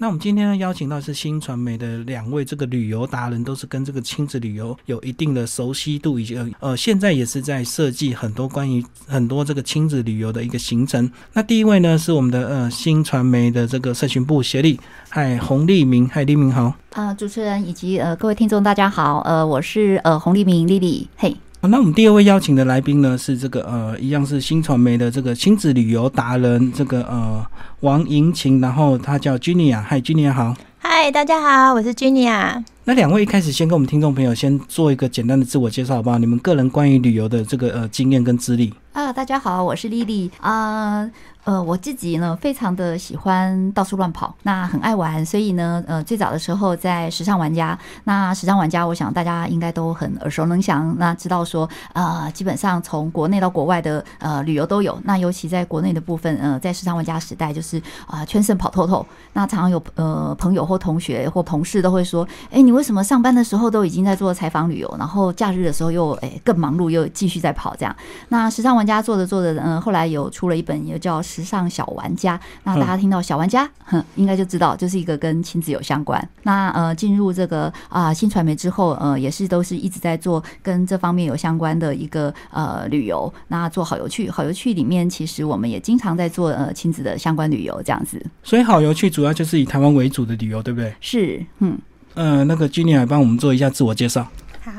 那我们今天呢邀请到是新传媒的两位这个旅游达人，都是跟这个亲子旅游有一定的熟悉度，以及呃现在也是在设计很多关于很多这个亲子旅游的一个行程。那第一位呢是我们的呃新传媒的这个社群部协力，嗨洪立明，嗨立明好。啊，主持人以及呃各位听众大家好，呃我是呃洪立明丽丽，嘿。那我们第二位邀请的来宾呢是这个呃一样是新传媒的这个亲子旅游达人，这个呃王莹晴，然后他叫 Junia，嗨 Junia 好。嗨，大家好，我是 Junia。那两位一开始先跟我们听众朋友先做一个简单的自我介绍，好不好？你们个人关于旅游的这个呃经验跟资历。啊，大家好，我是丽丽啊。呃，我自己呢，非常的喜欢到处乱跑，那很爱玩，所以呢，呃，最早的时候在时尚玩家，那时尚玩家，我想大家应该都很耳熟能详，那知道说，呃，基本上从国内到国外的呃旅游都有，那尤其在国内的部分，呃，在时尚玩家时代，就是啊，全省跑透透，那常常有呃朋友或同学或同事都会说，哎，你为什么上班的时候都已经在做采访旅游，然后假日的时候又哎更忙碌，又继续在跑这样？那时尚玩家做着做着，嗯，后来有出了一本也叫。时尚小玩家，那大家听到小玩家，哼，应该就知道就是一个跟亲子有相关。那呃，进入这个啊新传媒之后，呃，也是都是一直在做跟这方面有相关的一个呃旅游。那做好游趣，好游趣里面，其实我们也经常在做呃亲子的相关旅游这样子。所以好游趣主要就是以台湾为主的旅游，对不对？是，嗯，呃，那个 Jenny 来帮我们做一下自我介绍。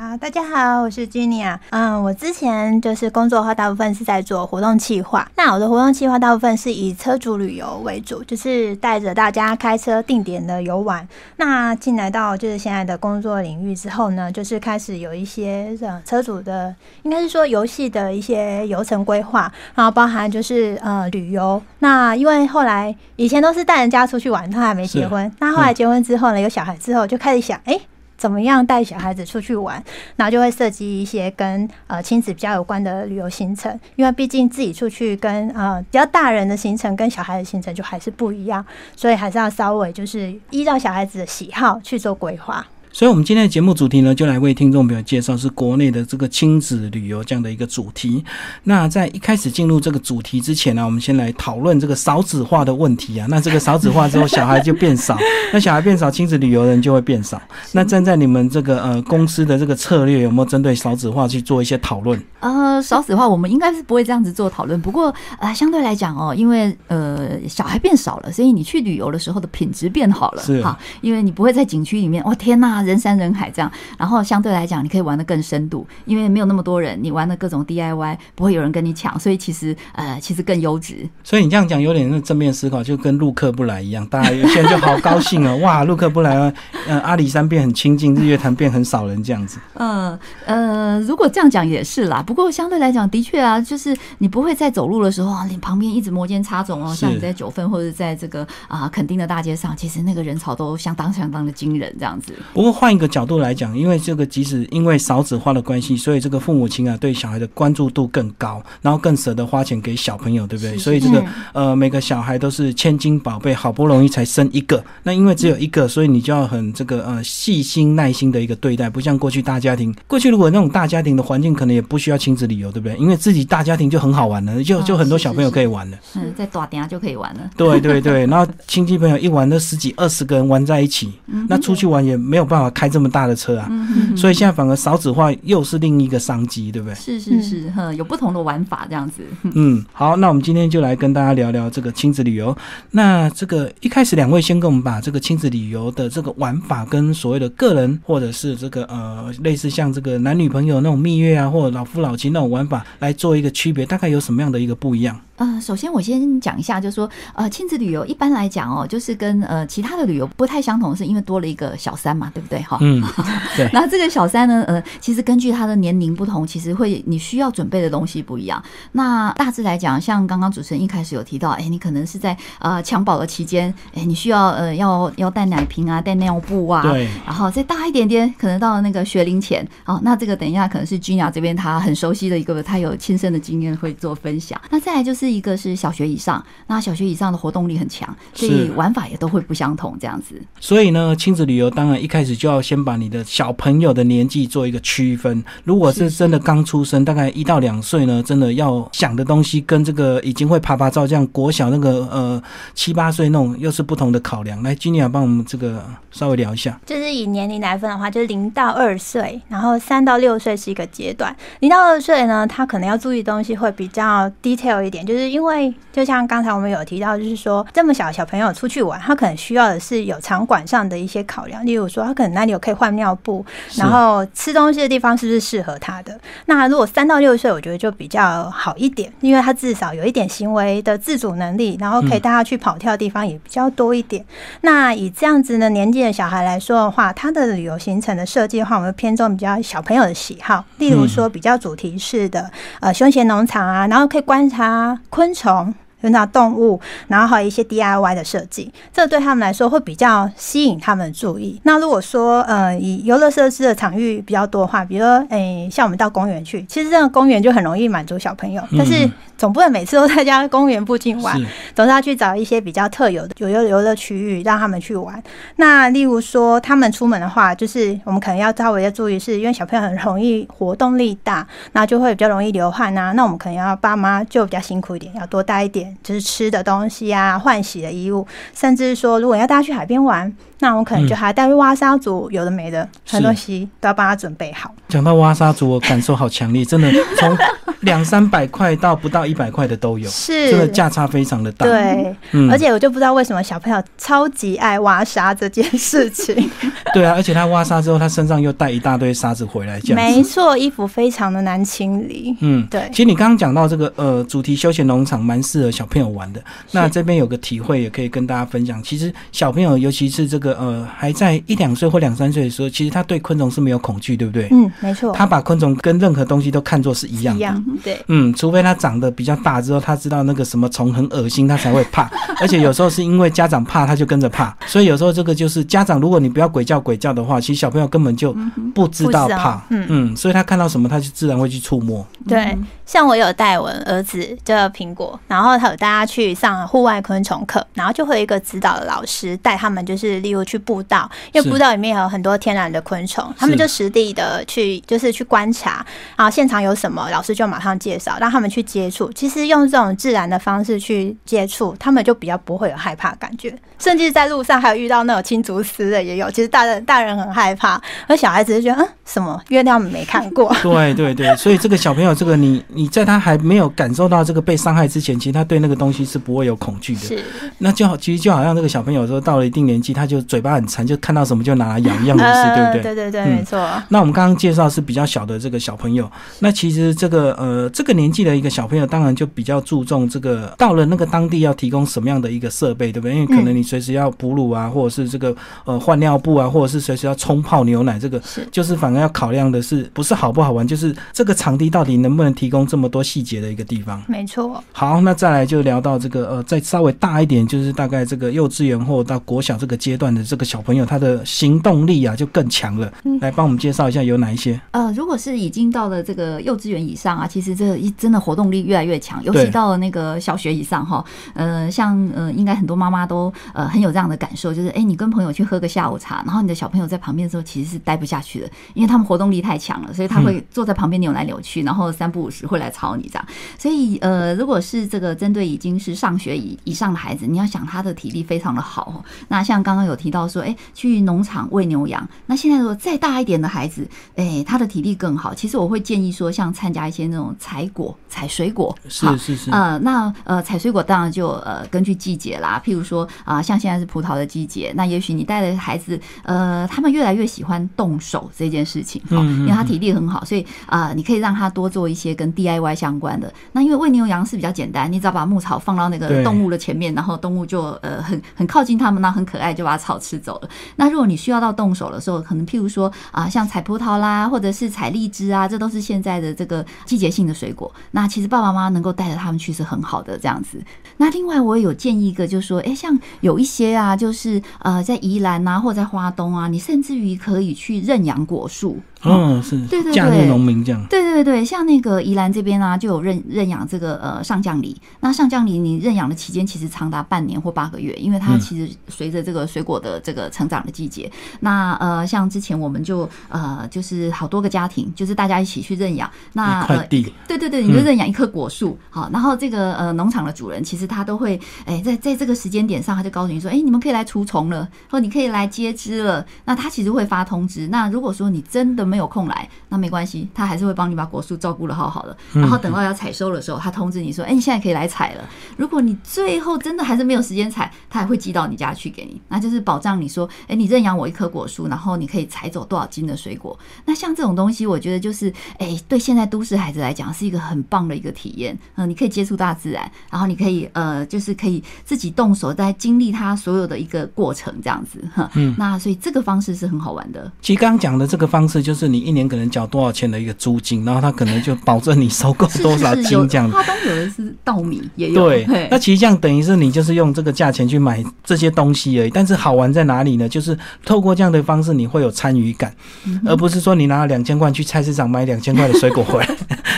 好，大家好，我是 Junia。嗯，我之前就是工作的话，大部分是在做活动企划。那我的活动企划大部分是以车主旅游为主，就是带着大家开车定点的游玩。那进来到就是现在的工作领域之后呢，就是开始有一些呃车主的，应该是说游戏的一些游程规划，然后包含就是呃旅游。那因为后来以前都是带人家出去玩，他还没结婚。那后来结婚之后呢，有小孩之后，就开始想，哎。怎么样带小孩子出去玩，然后就会设计一些跟呃亲子比较有关的旅游行程，因为毕竟自己出去跟呃比较大人的行程跟小孩的行程就还是不一样，所以还是要稍微就是依照小孩子的喜好去做规划。所以，我们今天的节目主题呢，就来为听众朋友介绍是国内的这个亲子旅游这样的一个主题。那在一开始进入这个主题之前呢，我们先来讨论这个少子化的问题啊。那这个少子化之后，小孩就变少，那小孩变少，亲子旅游人就会变少。那站在你们这个呃公司的这个策略，有没有针对少子化去做一些讨论？呃，少子化我们应该是不会这样子做讨论。不过呃，相对来讲哦，因为呃小孩变少了，所以你去旅游的时候的品质变好了，是哈，因为你不会在景区里面，哦天呐！人山人海这样，然后相对来讲，你可以玩的更深度，因为没有那么多人，你玩的各种 DIY 不会有人跟你抢，所以其实呃，其实更优质。所以你这样讲有点正面思考，就跟陆客不来一样，大家有些人就好高兴哦，哇，陆客不来了，呃，阿里山变很清净，日月潭变很少人这样子。嗯呃，如果这样讲也是啦，不过相对来讲，的确啊，就是你不会在走路的时候，你旁边一直摩肩擦踵哦，像你在九份或者在这个啊垦丁的大街上，其实那个人潮都相当相当的惊人这样子。不过换一个。角度来讲，因为这个即使因为少子化的关系，所以这个父母亲啊对小孩的关注度更高，然后更舍得花钱给小朋友，对不对？所以这个呃每个小孩都是千金宝贝，好不容易才生一个，那因为只有一个，所以你就要很这个呃细心耐心的一个对待，不像过去大家庭。过去如果那种大家庭的环境，可能也不需要亲子旅游，对不对？因为自己大家庭就很好玩了，就就很多小朋友可以玩了。嗯，在大店就可以玩了。对对对，然后亲戚朋友一玩，都十几二十个人玩在一起，那出去玩也没有办法开这么大的车啊。所以现在反而少子化又是另一个商机，对不对？是是是，呵，有不同的玩法这样子。嗯，好，那我们今天就来跟大家聊聊这个亲子旅游。那这个一开始两位先跟我们把这个亲子旅游的这个玩法跟所谓的个人或者是这个呃类似像这个男女朋友那种蜜月啊，或者老夫老妻那种玩法来做一个区别，大概有什么样的一个不一样？呃，首先我先讲一下，就是说，呃，亲子旅游一般来讲哦，就是跟呃其他的旅游不太相同，是因为多了一个小三嘛，对不对？哈，嗯，对。那这个小三呢，呃，其实根据他的年龄不同，其实会你需要准备的东西不一样。那大致来讲，像刚刚主持人一开始有提到，哎，你可能是在呃襁褓的期间，哎，你需要呃要要带奶瓶啊，带尿布啊，对。然后再大一点点，可能到了那个学龄前，哦，那这个等一下可能是君雅这边他很熟悉的一个，他有亲身的经验会做分享。那再来就是。一个是小学以上，那小学以上的活动力很强，所以玩法也都会不相同这样子。所以呢，亲子旅游当然一开始就要先把你的小朋友的年纪做一个区分。如果是真的刚出生，大概一到两岁呢，真的要想的东西跟这个已经会爬爬照这样国小那个呃七八岁那种又是不同的考量。来，君尼亚帮我们这个稍微聊一下。就是以年龄来分的话，就是零到二岁，然后三到六岁是一个阶段。零到二岁呢，他可能要注意的东西会比较 detail 一点，就是因为就像刚才我们有提到，就是说这么小小朋友出去玩，他可能需要的是有场馆上的一些考量，例如说他可能那里有可以换尿布，然后吃东西的地方是不是适合他的。那如果三到六岁，我觉得就比较好一点，因为他至少有一点行为的自主能力，然后可以带他去跑跳的地方也比较多一点。那以这样子的年纪的小孩来说的话，他的旅游行程的设计的话，我们偏重比较小朋友的喜好，例如说比较主题式的呃休闲农场啊，然后可以观察昆虫。有那动物，然后还有一些 DIY 的设计，这对他们来说会比较吸引他们的注意。那如果说呃以游乐设施的场域比较多的话，比如说诶像我们到公园去，其实这个公园就很容易满足小朋友，但是总不能每次都在家公园附近玩，总是要去找一些比较特有的游游游乐区域让他们去玩。那例如说他们出门的话，就是我们可能要稍微要注意，是因为小朋友很容易活动力大，那就会比较容易流汗啊。那我们可能要爸妈就比较辛苦一点，要多带一点。就是吃的东西啊，换洗的衣物，甚至说，如果要带他去海边玩，那我可能就还带挖沙族，有的没的，很多东西都要帮他准备好。讲到挖沙族，我感受好强烈，真的从 两三百块到不到一百块的都有，是真的价差非常的大。对，而且我就不知道为什么小朋友超级爱挖沙这件事情。对啊，而且他挖沙之后，他身上又带一大堆沙子回来，这样没错，衣服非常的难清理。嗯，对。其实你刚刚讲到这个呃主题休闲农场，蛮适合小朋友玩的。那这边有个体会，也可以跟大家分享。其实小朋友，尤其是这个呃还在一两岁或两三岁的时候，其实他对昆虫是没有恐惧，对不对？嗯，没错。他把昆虫跟任何东西都看作是一样的。一样，对。嗯，除非他长得比较大之后，他知道那个什么虫很恶心，他才会怕。而且有时候是因为家长怕，他就跟着怕。所以有时候这个就是家长，如果你不要鬼叫鬼叫的话，其实小朋友根本就不知道怕。嗯嗯，所以他看到什么，他就自然会去触摸。对，像我有带我儿子这苹果，然后他有带他去上户外昆虫课，然后就会有一个指导的老师带他们，就是例如去步道，因为步道里面有很多天然的昆虫，他们就实地的去，就是去观察，然后现场有什么，老师就马上介绍，让他们去接触。其实用这种自然的方式去接触，他们就比较不会有害怕感觉。甚至在路上还有遇到那种青竹丝的也有，其实大人大人很害怕，而小孩子就觉得嗯什么月亮没看过。对对对，所以这个小朋友，这个你你在他还没有感受到这个被伤害之前，其实他对那个东西是不会有恐惧的。是，那就好，其实就好像这个小朋友说到了一定年纪，他就嘴巴很馋，就看到什么就拿来咬一样的意思，对不对？对对对，没错。那我们刚刚介绍是比较小的这个小朋友，那其实这个呃这个年纪的一个小朋友，当然就比较注重这个到了那个当地要提供什么样的一个设备，对不对？因为可能你随时要哺乳啊，或者是这个呃换尿布啊，或者是随时要冲泡牛奶，这个是就是反而要考量的是不是好不好玩，就是这个场地到底能不能提供这么多细节的一个地方。没错。好，那再来就聊到这个呃再稍微大一点，就是大概这个幼稚园或到国小这个阶段的这个小朋友，他的行动力啊就更强了。来帮我们介绍一下有哪一些？呃，如果是已经到了这个幼稚园以上啊，其实这一真的活动力越来越强，尤其到了那个小学以上哈。呃，像呃，应该很多妈妈都呃很有这样的感受，就是哎，你跟朋友去喝个下午茶，然后你的小朋友在旁边的时候，其实是待不下去的，因为他们活动力太强了，所以他会坐在旁边扭来扭去，然后三不五时会来吵你这样。所以呃，如果是这个针对已经是上学以以上的孩子，你要想他的体力非常的好。那像刚刚有提到说，哎，去农场喂牛羊。那现在如果再大一点的孩子，哎，他的体力更好。其实我会建议说，像参加一些那种采果、采水果，是是是。呃，那呃，采水果当然就呃根据季节啦。譬如说啊，像现在是葡萄的季节，那也许你带的孩子，呃，他们越来越喜欢动手这件事情，哈，因为他体力很好，所以啊，你可以让他多做一些跟 DIY 相关的。那因为喂牛羊是比较简单，你只要把牧草放到那个动物的前面，然后动物就呃很很靠近他们，那很可爱，就把草吃走了。那如果你需要到动手的时候，可能譬如说啊，像采葡萄啦，或者是采荔枝啊，这都是现在的这个季节性的水果。那其实爸爸妈妈能够带着他们去是很好的这样子。那另外我也有建议一个，就是说，哎，像有一些啊，就是呃，在宜兰啊，或在花东啊，你甚至于可以去认养果树。数哦，是，对对对农民这样。对对对，像那个宜兰这边啊，就有认认养这个呃上将梨。那上将梨你认养的期间其实长达半年或八个月，因为它嗯其实随着这个水果的这个成长的季节。那呃，像之前我们就呃就是好多个家庭，就是大家一起去认养。那呃一块地，对对对，你就认养一棵果树，好，然后这个呃农场的主人其实他都会，哎，在在这个时间点上，他就告诉你说，哎，你们可以来除虫了，或你可以来接枝了。那他其实会发通知。那如果说你真的没有空来，那没关系，他还是会帮你把果树照顾的好好的。然后等到要采收的时候，他通知你说，哎，你现在可以来采了。如果你最后真的还是没有时间采，他还会寄到你家去给你，那就是保障你说，哎，你认养我一棵果树，然后你可以采走多少斤的水果。那像这种东西，我觉得就是，哎，对现在都市孩子来讲是一个很棒的一个体验。嗯、你可以接触大自然，然后你可以呃，就是可以自己动手在经历它所有的一个过程，这样子。哈，嗯那所以这个方式是很好玩的。其实刚刚讲的这个方式，就是你一年可能缴多少钱的一个租金，然后他可能就保证你收购多少斤这样子。花东有的是稻米，也有对，那其实这样等于是你就是用这个价钱去买这些东西而已。但是好玩在哪里呢？就是透过这样的方式，你会有参与感，嗯而不是说你拿了两千块去菜市场买两千块的水果回来，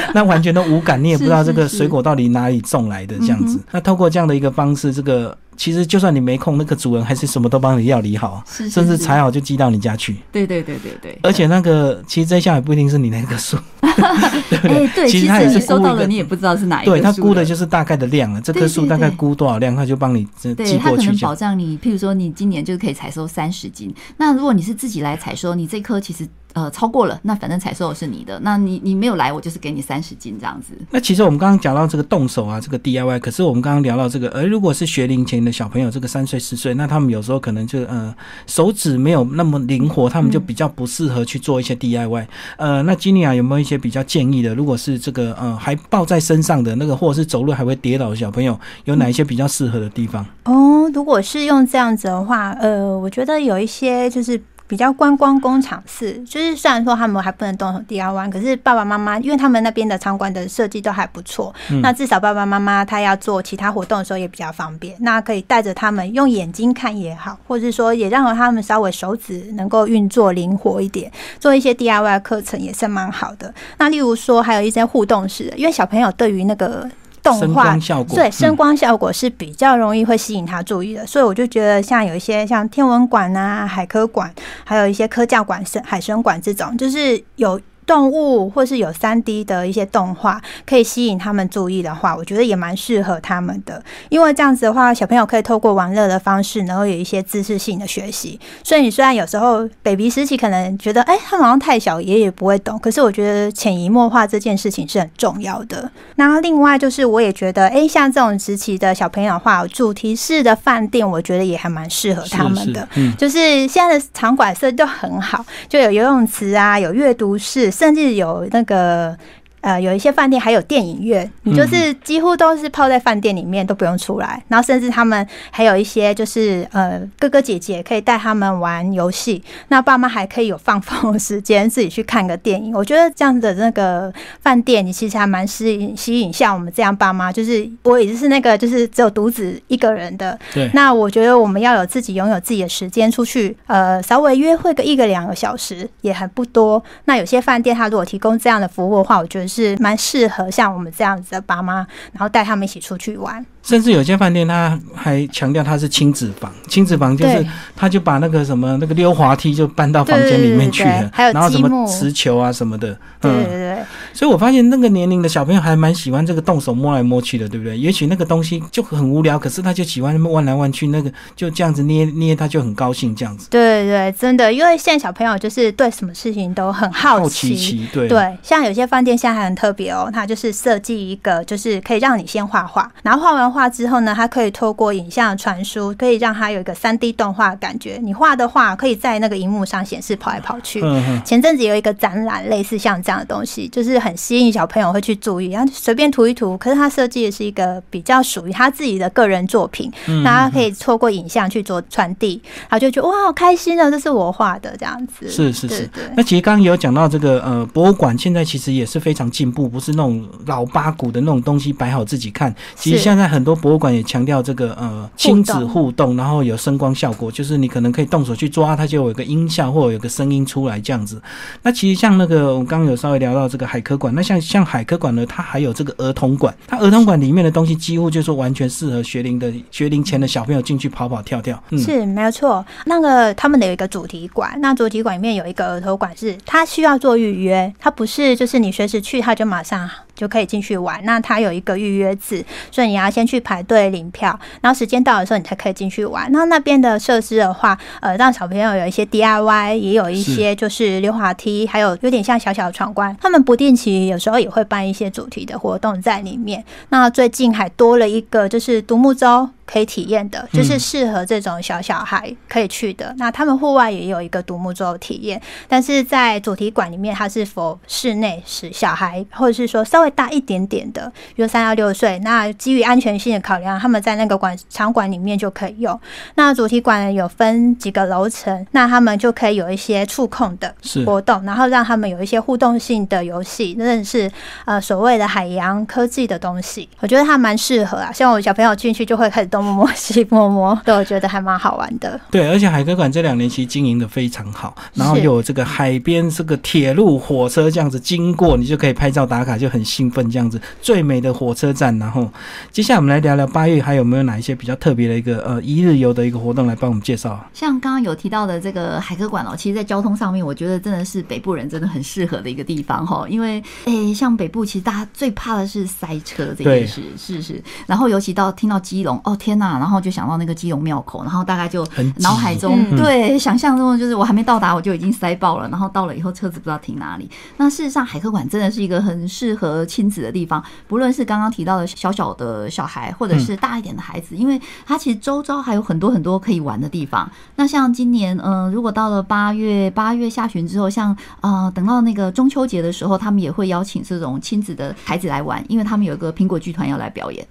那完全都无感，你也不知道这个水果到底哪里种来的这样子嗯。那透过这样的一个方式，这个其实就算你没空，那个主人还是什么都帮你料理好，是是甚至是采好就寄到你家去。对对对对对，而且那个其实这项也不一定是你那棵树，对不对？哎，对，其其实他也是收到了，你也不知道是哪一个对，他估的就是大概的量了。这棵树大概估多少量，他就帮你寄它可能过去。保障你，譬如说你今年就可以采收三十斤，那如果你是自己来采收，你这棵其实呃超过了，那反正采收的是你的，那你你没有来，我就是给你三十斤这样子。那其实我们刚刚讲到这个动手啊，这个 DIY，可是我们刚刚聊到这个，呃，如果是学龄前的小朋友，这个三岁四岁，那他们有时候可能就呃手指没有那么灵活，他们就比较不适合去做一些 DIY。呃，那基尼亚有没有一些比较建议的？如果是这个呃还抱在身上的那个，或者是走路还会跌倒的小朋友，有哪一些比较适合的地方？哦，如果是用这样子的话，呃，我觉得有一些就是比较观光工厂式，就是虽然说他们还不能动手 DIY，可是爸爸妈妈因为他们那边的场馆的设计都还不错，嗯那至少爸爸妈妈他要做其他活动的时候也比较方便，那可以带着他们用眼睛看也好，或者是说也让他们稍微手指能够运作灵活一点，做一些 DIY 课程也是蛮好的。那例如说还有一些互动式的，因为小朋友对于那个动画效果，对，声嗯光效果是比较容易会吸引他注意的，所以我就觉得像有一些像天文馆啊、海科馆，还有一些科教馆、深海参馆这种，就是有。动物或是有三 D 的一些动画，可以吸引他们注意的话，我觉得也蛮适合他们的。因为这样子的话，小朋友可以透过玩乐的方式，然后有一些知识性的学习。所以你虽然有时候 baby 时期可能觉得，哎、他们好像太小，爷爷不会懂，可是我觉得潜移默化这件事情是很重要的。然后另外就是，我也觉得，哎、像这种时期的小朋友的话，主题式的饭店，我觉得也还蛮适合他们的。是是嗯，就是现在的场馆设计都很好，就有游泳池啊，有阅读室，甚至有那个。呃，有一些饭店还有电影院，你就是几乎都是泡在饭店里面都不用出来，然后甚至他们还有一些就是呃哥哥姐姐可以带他们玩游戏，那爸妈还可以有放风的时间自己去看个电影。我觉得这样的那个饭店，你其实还蛮吸引吸引像我们这样爸妈，就是我也是那个就是只有独子一个人的，对，那我觉得我们要有自己拥有自己的时间出去，呃，稍微约会个一个两个小时也还不多。那有些饭店他如果提供这样的服务的话，我觉得是蛮适合像我们这样子的爸妈，然后带他们一起出去玩。甚至有些饭店他还强调他是亲子房，亲子房就是他就把那个什么那个溜滑梯就搬到房间里面去了还有然后什么磁球啊什么的，对对对，所以我发现那个年龄的小朋友还蛮喜欢这个动手摸来摸去的，对不对？也许那个东西就很无聊，可是他就喜欢那么弯来弯去，那个就这样子捏 捏，他就很高兴这样子，对对，真的，因为现在小朋友就是对什么事情都很好奇奇，对对，像有些饭店现在还很特别哦，它就是设计一个，就是可以让你先画画，然后画完画之后呢，它可以透过影像传输，可以让它有一个三 D 动画的感觉。你画的画可以在那个荧幕上显示跑来跑去。嗯哼，前阵子有一个展览，类似像这样的东西，就是很吸引小朋友会去注意，然后随便涂一涂。可是他设计的是一个比较属于他自己的个人作品，嗯那他可以透过影像去做传递，然后就觉得哇，好开心啊，这是我画的这样子。是是是。那其实刚刚有讲到这个呃博物馆，现在其实也是非常进步，不是那种老八股的那种东西摆好自己看。其实现在很多博物馆也强调这个呃亲子互动，然后有声光效果，就是你可能可以动手去抓，它就有一个音效或者有个声音出来这样子。那其实像那个我刚刚有稍微聊到这个海科馆，那像像海科馆呢，它还有这个儿童馆，它儿童馆里面的东西几乎就是完全适合学龄的学龄前的小朋友进去跑跑跳跳。是没有错，那个他们的有一个主题馆，那主题馆里面有一个儿童馆，是它需要做预约，它不是就是你随时去，它就马上。就可以进去玩。那它有一个预约制，所以你要先去排队领票，然后时间到的时候你才可以进去玩。那那边的设施的话，呃，让小朋友有一些 DIY，也有一些就是溜滑梯，还有有点像小小的闯关。他们不定其实有时候也会办一些主题的活动在里面。那最近还多了一个就是独木舟。可以体验的，就是适合这种小小孩可以去的。那他们户外也有一个独木舟体验，但是在主题馆里面，它是否室内是小孩，或者是说稍微大一点点的，比如三到六岁。那基于安全性的考量，他们在那个馆场馆里面就可以用。那主题馆有分几个楼层，那他们就可以有一些触控的活动，然后让他们有一些互动性的游戏，认识呃所谓的海洋科技的东西。我觉得它蛮适合啊，像我小朋友进去就会开始动。摸摸西摸摸，对我觉得还蛮好玩的。对，而且海科馆这两年其实经营的非常好，然后有这个海边这个铁路火车这样子经过，你就可以拍照打卡，就很兴奋这样子。最美的火车站，然后接下来我们来聊聊八月还有没有哪一些比较特别的一个呃一日游的一个活动来帮我们介绍。像刚刚有提到的这个海科馆哦，其实在交通上面，我觉得真的是北部人真的很适合的一个地方哈，因为诶像北部其实大家最怕的是塞车这件事，是是。然后尤其到听到基隆，哦天。天呐，然后就想到那个基隆庙口，然后大概就脑海中对想象中就是我还没到达我就已经塞爆了，然后到了以后车子不知道停哪里。那事实上海科馆真的是一个很适合亲子的地方，不论是刚刚提到的小小的小孩，或者是大一点的孩子，因为它其实周遭还有很多很多可以玩的地方。那像今年，嗯，如果到了八月八月下旬之后，像啊等到那个中秋节的时候，他们也会邀请这种亲子的孩子来玩，因为他们有一个苹果剧团要来表演。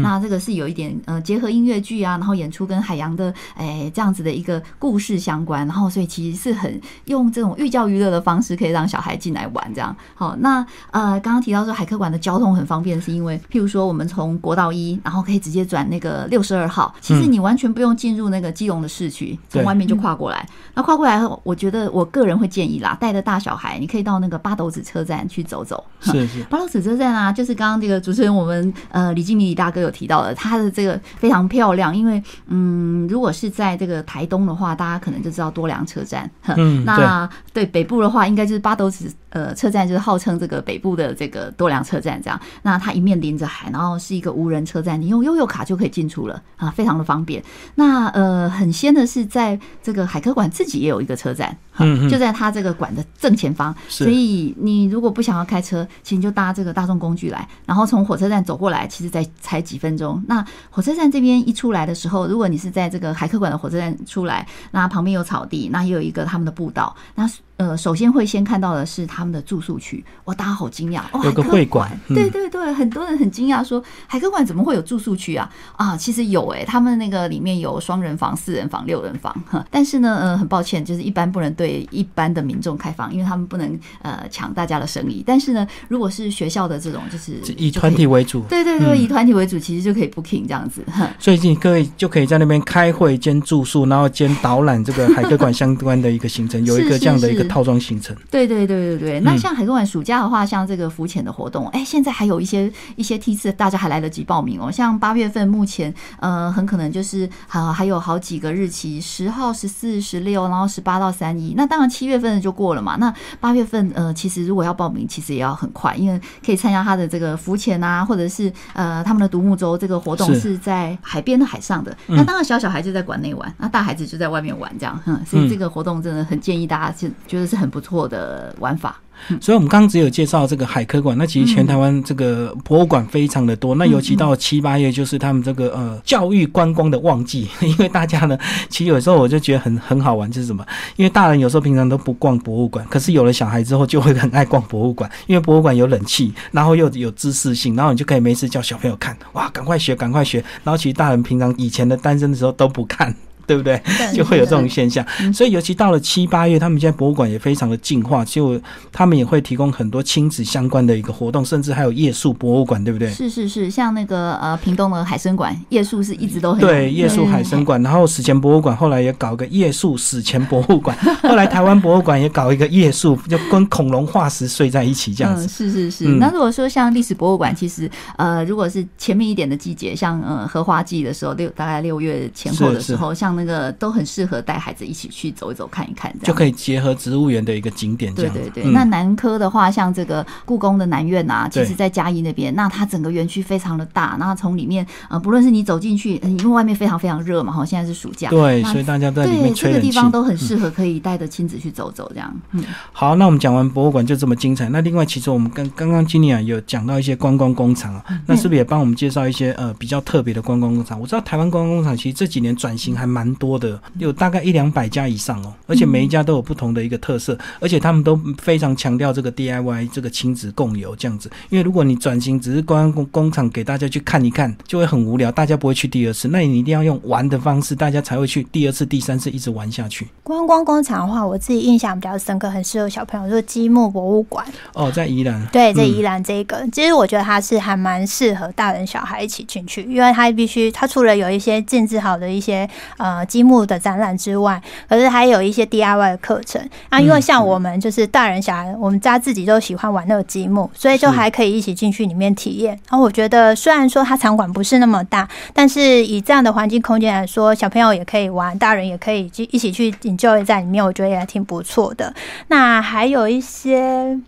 那这个是有一点呃结合。音乐剧啊，然后演出跟海洋的哎这样子的一个故事相关，然后所以其实是很用这种寓教于乐的方式，可以让小孩进来玩这样。好，那呃刚刚提到说海科馆的交通很方便，是因为譬如说我们从国道一，然后可以直接转那个六十二号，其实你完全不用进入那个基隆的市区，从外面就跨过来。那跨过来后，我觉得我个人会建议啦，带着大小孩，你可以到那个八斗子车站去走走。是是，八斗子车站啊，就是刚刚这个主持人我们呃李金明李大哥有提到的，他的这个非常漂亮，因为嗯，如果是在这个台东的话，大家可能就知道多良车站。嗯，那对北部的话，应该就是八斗子呃车站，就是号称这个北部的这个多良车站这样。那它一面临着海，然后是一个无人车站，你用悠游卡就可以进出了啊，非常的方便。那呃，很鲜的是，在这个海科馆自己也有一个车站，嗯，就在它这个馆的正前方。所以你如果不想要开车，其实你就搭这个大众工具来，然后从火车站走过来，其实才才几分钟。那火车站这边一出来的时候，如果你是在这个海科馆的火车站出来，那旁边有草地，那也有一个他们的步道，那。呃，首先会先看到的是他们的住宿区，哇，大家好惊讶，哦有个会馆，对对对，很多人很惊讶，说海科馆怎么会有住宿区啊？啊，其实有哎，他们那个里面有双人房、四人房、六人房，但是呢，呃，很抱歉，就是一般不能对一般的民众开放，因为他们不能呃抢大家的生意。但是呢，如果是学校的这种，就是以团体为主，对对对，以团体为主，其实就可以 booking 这样子。所以你各位就可以在那边开会兼住宿，然后兼导览这个海科馆相关的一个行程，有一个这样的一个套装行程。对对对对对，那像海科馆暑假的话，像这个浮潜的活动，哎，现在还有一些一些梯次，大家还来得及报名哦。像八月份目前，呃，很可能就是好还有好几个日期，十号、十四、十六，然后十八到三一。那当然七月份的就过了嘛。那八月份，呃，其实如果要报名，其实也要很快，因为可以参加他的这个浮潜啊，或者是呃他们的独木舟这个活动是在海边的海上的。那当然小小孩就在馆内玩，那大孩子就在外面玩这样。哼，所以这个活动真的很建议大家，就觉得是很不错的玩法。所以，我们刚刚只有介绍这个海科馆，那其实全台湾这个博物馆非常的多。那尤其到七八月，就是他们这个呃教育观光的旺季，因为大家呢，其实有时候我就觉得很很好玩，就是什么？因为大人有时候平常都不逛博物馆，可是有了小孩之后，就会很爱逛博物馆，因为博物馆有冷气，然后又有知识性，然后你就可以没事叫小朋友看，哇，赶快学，赶快学。然后其实大人平常以前的单身的时候都不看。对不对？就会有这种现象，所以尤其到了七八月，他们现在博物馆也非常的进化，就他们也会提供很多亲子相关的一个活动，甚至还有夜宿博物馆，对不对？是是是，像那个呃屏东的海参馆，夜宿是一直都很对夜宿海参馆，然后史前博物馆后来也搞个夜宿史前博物馆，后来台湾博物馆也搞一个夜宿，就跟恐龙化石睡在一起这样子。是是是，那如果说像历史博物馆，其实呃如果是前面一点的季节，像呃荷花季的时候，六大概六月前后的时候，像那个都很。适合带孩子一起去走一走、看一看，就可以结合植物园的一个景点。对对对，那南科的话，像这个故宫的南院啊，其实在嘉义那边，那它整个园区非常的大，那从里面呃，不论是你走进去，因为外面非常非常热嘛，哈，现在是暑假，对，所以大家在里面吹这个地方都很适合可以带着亲子去走走这样。嗯，好，那我们讲完博物馆就这么精彩。那另外，其实我们刚刚刚今年啊有讲到一些观光工厂啊，那是不是也帮我们介绍一些呃比较特别的观光工厂？我知道台湾观光工厂其实这几年转型还蛮多的，有大概一两百。家以上哦，而且每一家都有不同的一个特色，而且他们都非常强调这个 DIY 这个亲子共有这样子。因为如果你转型只是光工工厂给大家去看一看，就会很无聊，大家不会去第二次。那你一定要用玩的方式，大家才会去第二次、第三次一直玩下去。观光工厂的话，我自己印象比较深刻，很适合小朋友，就是积木博物馆。哦，在宜兰。对，在宜兰这一个，其实我觉得它是还蛮适合大人小孩一起进去，因为它必须它除了有一些建制好的一些呃积木的展览之外，可是还有一些 DIY 的课程啊，因为像我们就是大人小孩，我们家自己都喜欢玩那个积木，所以就还可以一起进去里面体验。然后我觉得虽然说它场馆不是那么大，但是以这样的环境空间来说，小朋友也可以玩，大人也可以一起去研究在里面，我觉得也挺不错的。那还有一些。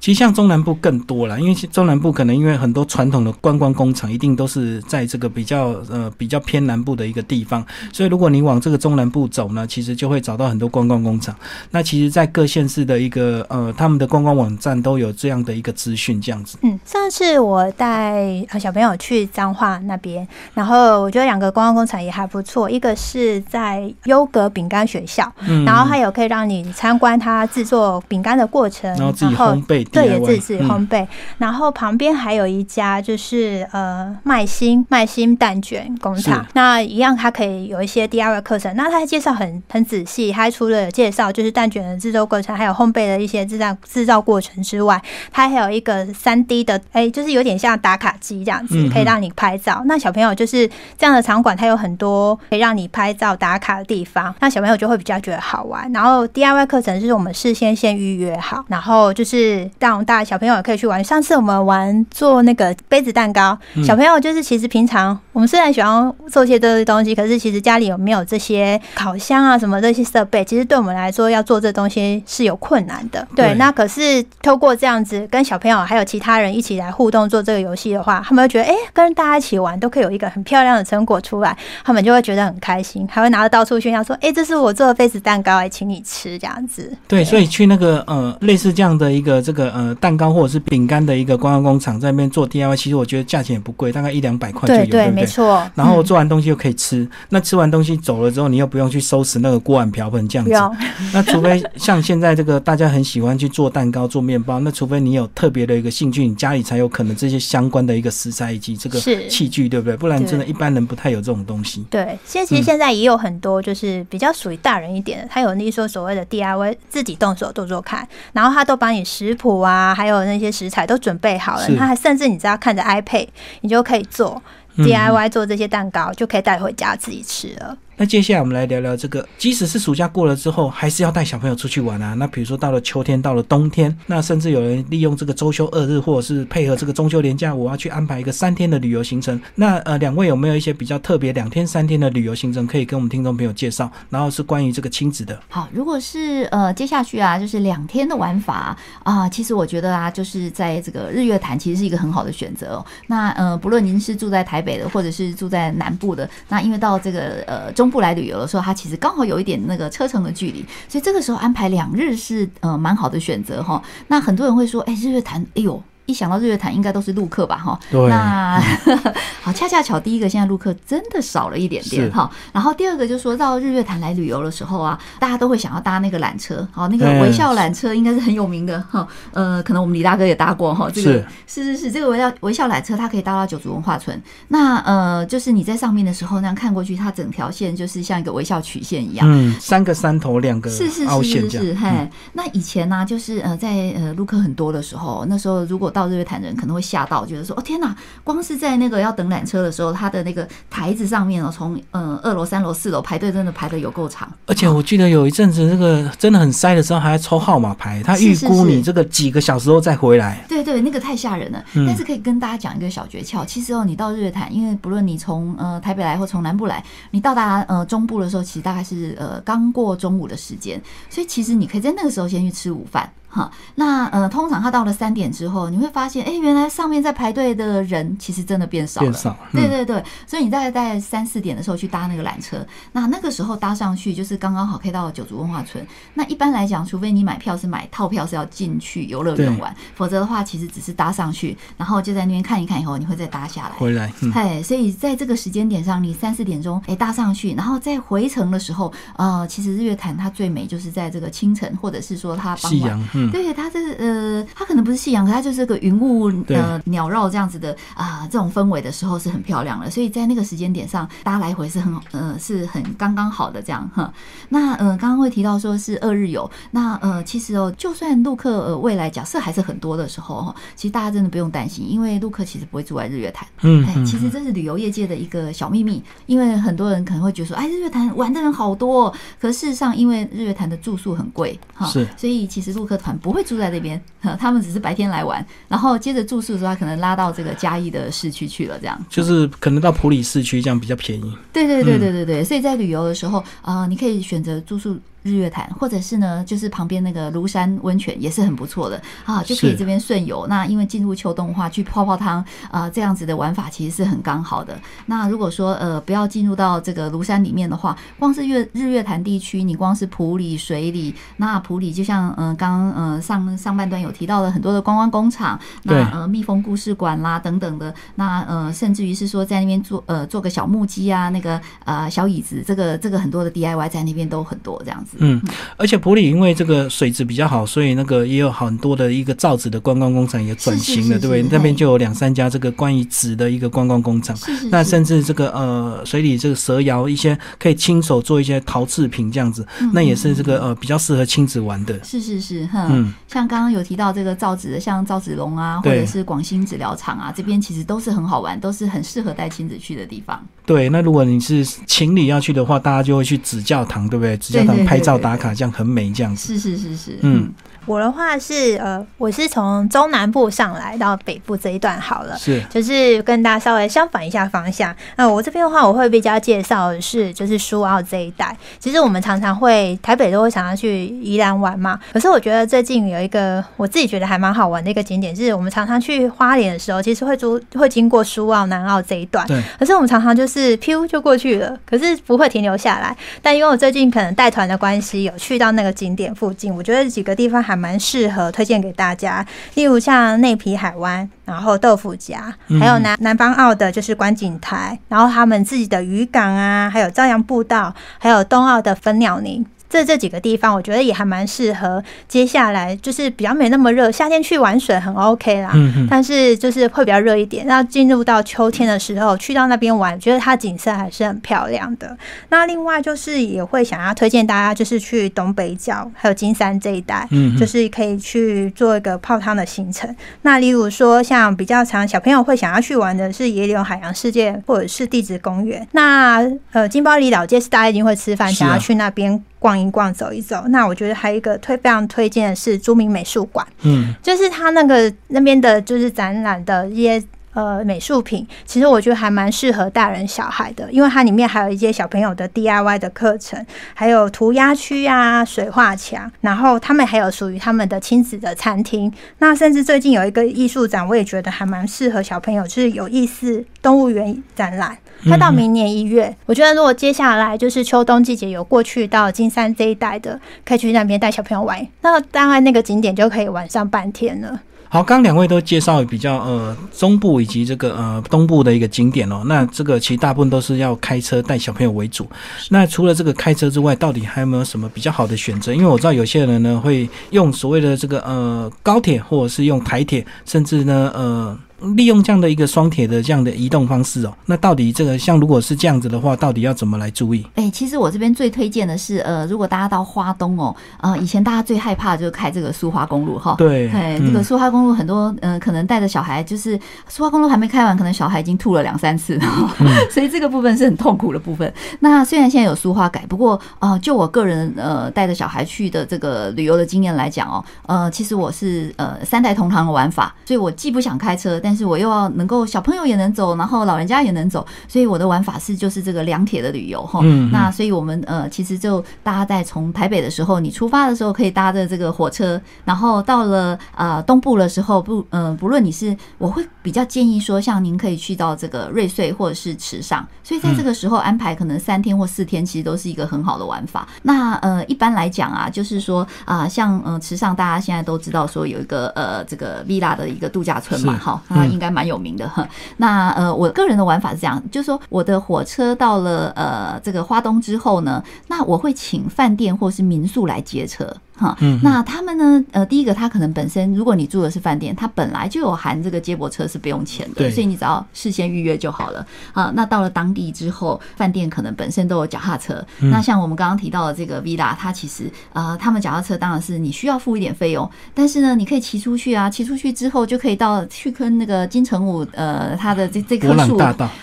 其实像中南部更多了，因为中南部可能因为很多传统的观光工厂一定都是在这个比较呃比较偏南部的一个地方，所以如果你往这个中南部走呢，其实就会找到很多观光工厂。那其实，在各县市的一个呃他们的观光网站都有这样的一个资讯，这样子。嗯，上次我带小朋友去彰化那边，然后我觉得两个观光工厂也还不错，一个是在优格饼干学校，嗯然后还有可以让你参观它制作饼干的过程，然后自己烘焙。对，也自己烘焙。然后旁边还有一家，就是呃麦心麦心蛋卷工厂。那一样，它可以有一些 DIY 课程。那它介绍很很仔细，它除了介绍就是蛋卷的制作过程，还有烘焙的一些制造制造过程之外，它还有一个三 D 的，哎，就是有点像打卡机这样子，可以让你拍照。那小朋友就是这样的场馆，它有很多可以让你拍照打卡的地方，那小朋友就会比较觉得好玩。然后 DIY 课程是我们事先先预约好，然后就是。让大小朋友也可以去玩。上次我们玩做那个杯子蛋糕，小朋友就是其实平常我们虽然喜欢做一些这些东西，可是其实家里有没有这些烤箱啊什么这些设备，其实对我们来说要做这东西是有困难的。对，那可是透过这样子跟小朋友还有其他人一起来互动做这个游戏的话，他们会觉得哎，跟大家一起玩都可以有一个很漂亮的成果出来，他们就会觉得很开心，还会拿着到处炫耀说，哎，这是我做的杯子蛋糕，哎，请你吃这样子。对，所以去那个呃类似这样的一个这个。呃，蛋糕或者是饼干的一个观光工厂在那边做 DIY，其实我觉得价钱也不贵，大概一两百块就有，对对？没错。然后做完东西又可以吃，那吃完东西走了之后，你又不用去收拾那个锅碗瓢盆这样子。那除非像现在这个大家很喜欢去做蛋糕、做面包，那除非你有特别的一个兴趣，你家里才有可能这些相关的一个食材以及这个器具，对不对？不然真的一般人不太有这种东西。对，现在其实现在也有很多就是比较属于大人一点的，他有那说所谓的 DIY，自己动手做做看，然后他都帮你食谱啊，还有那。些食材都准备好了，他还甚至你知道看着 iPad，你就可以做 DIY 做这些蛋糕，就可以带回家自己吃了。那接下来我们来聊聊这个，即使是暑假过了之后，还是要带小朋友出去玩啊。那比如说到了秋天，到了冬天，那甚至有人利用这个周休二日，或者是配合这个中秋连假，我要去安排一个三天的旅游行程。那呃，两位有没有一些比较特别两天三天的旅游行程可以跟我们听众朋友介绍？然后是关于这个亲子的。好，如果是呃接下去啊，就是两天的玩法啊，其实我觉得啊，就是在这个日月潭其实是一个很好的选择哦。那呃，不论您是住在台北的，或者是住在南部的，那因为到这个呃中不来旅游的时候，他其实刚好有一点那个车程的距离，所以这个时候安排两日是呃蛮好的选择哈。那很多人会说，哎，日月潭，哎呦。一想到日月潭，应该都是陆客吧，哈。对。那 好，恰恰巧，第一个现在陆客真的少了一点点，哈。然后第二个就是说到日月潭来旅游的时候啊，大家都会想要搭那个缆车，好，那个微笑缆车应该是很有名的，哈。呃，可能我们李大哥也搭过，哈。这个是是是，这个微笑微笑缆车它可以搭到九族文化村。那呃，就是你在上面的时候，那样看过去，它整条线就是像一个微笑曲线一样，嗯，三个山头，两个是是是是是，嘿。那以前呢，就是呃，在呃陆客很多的时候，那时候如果到日月潭人可能会吓到，觉得说哦天哪！光是在那个要等缆车的时候，它的那个台子上面哦，从呃二楼、三楼、四楼排队，真的排的有够长。而且我记得有一阵子，那个真的很塞的时候，还要抽号码牌，他预估你这个几个小时后再回来。对对，那个太吓人了。但是可以跟大家讲一个小诀窍，其实哦，你到日月潭，因为不论你从呃台北来或从南部来，你到达呃中部的时候，其实大概是呃刚过中午的时间，所以其实你可以在那个时候先去吃午饭。哈，那呃，通常他到了三点之后，你会发现，哎，原来上面在排队的人其实真的变少了。变少，对对对。所以你大概在三四点的时候去搭那个缆车，那那个时候搭上去就是刚刚好可以到九族文化村。那一般来讲，除非你买票是买套票是要进去游乐园玩，否则的话其实只是搭上去，然后就在那边看一看，以后你会再搭下来回来。哎，所以在这个时间点上，你三四点钟哎搭上去，然后再回程的时候，呃，其实日月潭它最美就是在这个清晨，或者是说它夕阳，嗯，对，它这是。呃，它可能不是夕阳，可它就是个云雾呃鸟绕这样子的啊，这种氛围的时候是很漂亮的。所以在那个时间点上大家来回是很呃是很刚刚好的这样哈。那呃刚刚会提到说是二日游，那呃其实哦，就算陆客呃未来假设还是很多的时候哈，其实大家真的不用担心，因为陆客其实不会住在日月潭。嗯，哎，其实这是旅游业界的一个小秘密，因为很多人可能会觉得说，哎，日月潭玩的人好多，可事实上因为日月潭的住宿很贵哈，是，所以其实陆客团不会住在这边。他们只是白天来玩，然后接着住宿的时候，可能拉到这个嘉义的市区去了，这样就是可能到普里市区这样比较便宜。对对对对对对，所以在旅游的时候啊，你可以选择住宿。日月潭，或者是呢，就是旁边那个庐山温泉也是很不错的啊，就可以这边顺游。那因为进入秋冬的话，去泡泡汤啊，这样子的玩法其实是很刚好的。那如果说呃不要进入到这个庐山里面的话，光是月日月潭地区，你光是普里水里，那普里就像嗯刚呃上上半段有提到了很多的观光工厂，那呃蜜蜂故事馆啦等等的，那呃甚至于是说在那边做呃做个小木屐啊，那个呃小椅子，这个这个很多的 DIY 在那边都很多这样子。嗯，而且普里因为这个水质比较好，所以那个也有很多的一个造纸的观光工厂也转型了，对不对？那边就有两三家这个关于纸的一个观光工厂。那甚至这个呃水里这个蛇窑一些可以亲手做一些陶制品这样子，那也是这个呃比较适合亲子玩的。是是是，哼，嗯，像刚刚有提到这个造纸的，像造纸龙啊，或者是广兴纸疗厂啊，这边其实都是很好玩，都是很适合带亲子去的地方。对，那如果你是情侣要去的话，大家就会去纸教堂，对不对？纸教堂拍照打卡，这样很美，这样子。是是是是，嗯。我的话是呃，我是从中南部上来到北部这一段好了，是就是跟大家稍微相反一下方向。那我这边的话，我会比较介绍的是就是苏澳这一带。其实我们常常会台北都会常常去宜兰玩嘛，可是我觉得最近有一个我自己觉得还蛮好玩的一个景点，就是我们常常去花莲的时候，其实会租会经过苏澳南澳这一段。对。可是我们常常就是飘就过去了，可是不会停留下来。但因为我最近可能带团的关系，有去到那个景点附近，我觉得几个地方还蛮适合推荐给大家，例如像内皮海湾，然后豆腐夹，还有南南方澳的就是观景台，然后他们自己的渔港啊，还有朝阳步道，还有东澳的粉鸟宁。这这几个地方，我觉得也还蛮适合。接下来就是比较没那么热，夏天去玩水很 OK 啦。嗯但是就是会比较热一点。那进入到秋天的时候，去到那边玩，觉得它景色还是很漂亮的。那另外就是也会想要推荐大家，就是去东北角还有金山这一带，嗯，就是可以去做一个泡汤的行程。那例如说，像比较常小朋友会想要去玩的是野柳海洋世界或者是地质公园。那呃，金包里老街是大家一定会吃饭，想要去那边。逛一逛，走一走。那我觉得还有一个推非常推荐的是朱明美术馆，嗯，就是他那个那边的，就是展览的一些呃美术品，其实我觉得还蛮适合大人小孩的，因为它里面还有一些小朋友的 DIY 的课程，还有涂鸦区啊、水画墙，然后他们还有属于他们的亲子的餐厅。那甚至最近有一个艺术展，我也觉得还蛮适合小朋友，就是有意思动物园展览。它到明年一月，我觉得如果接下来就是秋冬季节有过去到金山这一带的，可以去那边带小朋友玩，那大概那个景点就可以玩上半天了。好，刚两位都介绍比较呃中部以及这个呃东部的一个景点哦。那这个其实大部分都是要开车带小朋友为主。那除了这个开车之外，到底还有没有什么比较好的选择？因为我知道有些人呢会用所谓的这个呃高铁，或者是用台铁，甚至呢呃。利用这样的一个双铁的这样的移动方式哦，那到底这个像如果是这样子的话，到底要怎么来注意？哎，其实我这边最推荐的是，呃，如果大家到花东哦，呃，以前大家最害怕就是开这个苏花公路哈。对，哎，这个苏花公路很多，呃，可能带着小孩，就是苏花公路还没开完，可能小孩已经吐了两三次，所以这个部分是很痛苦的部分。那虽然现在有苏花改，不过呃，就我个人呃带着小孩去的这个旅游的经验来讲哦，呃，其实我是呃三代同堂的玩法，所以我既不想开车，但是我又要能够小朋友也能走，然后老人家也能走，所以我的玩法是就是这个两铁的旅游哈。那所以我们呃其实就大家在从台北的时候，你出发的时候可以搭着这个火车，然后到了呃东部的时候不嗯不论你是我会比较建议说，像您可以去到这个瑞穗或者是池上，所以在这个时候安排可能三天或四天，其实都是一个很好的玩法。那呃一般来讲啊，就是说啊像嗯池上大家现在都知道说有一个呃这个 villa 的一个度假村嘛哈，那应该。蛮有名的哈，那呃，我个人的玩法是这样，就是说我的火车到了呃这个花东之后呢，那我会请饭店或是民宿来接车。哈，那他们呢？呃，第一个，他可能本身，如果你住的是饭店，他本来就有含这个接驳车是不用钱的，所以你只要事先预约就好了。啊，那到了当地之后，饭店可能本身都有脚踏车。那像我们刚刚提到的这个 villa，它其实呃，他们脚踏车当然是你需要付一点费用，但是呢，你可以骑出去啊，骑出去之后就可以到去跟那个金城武呃，他的这这棵树，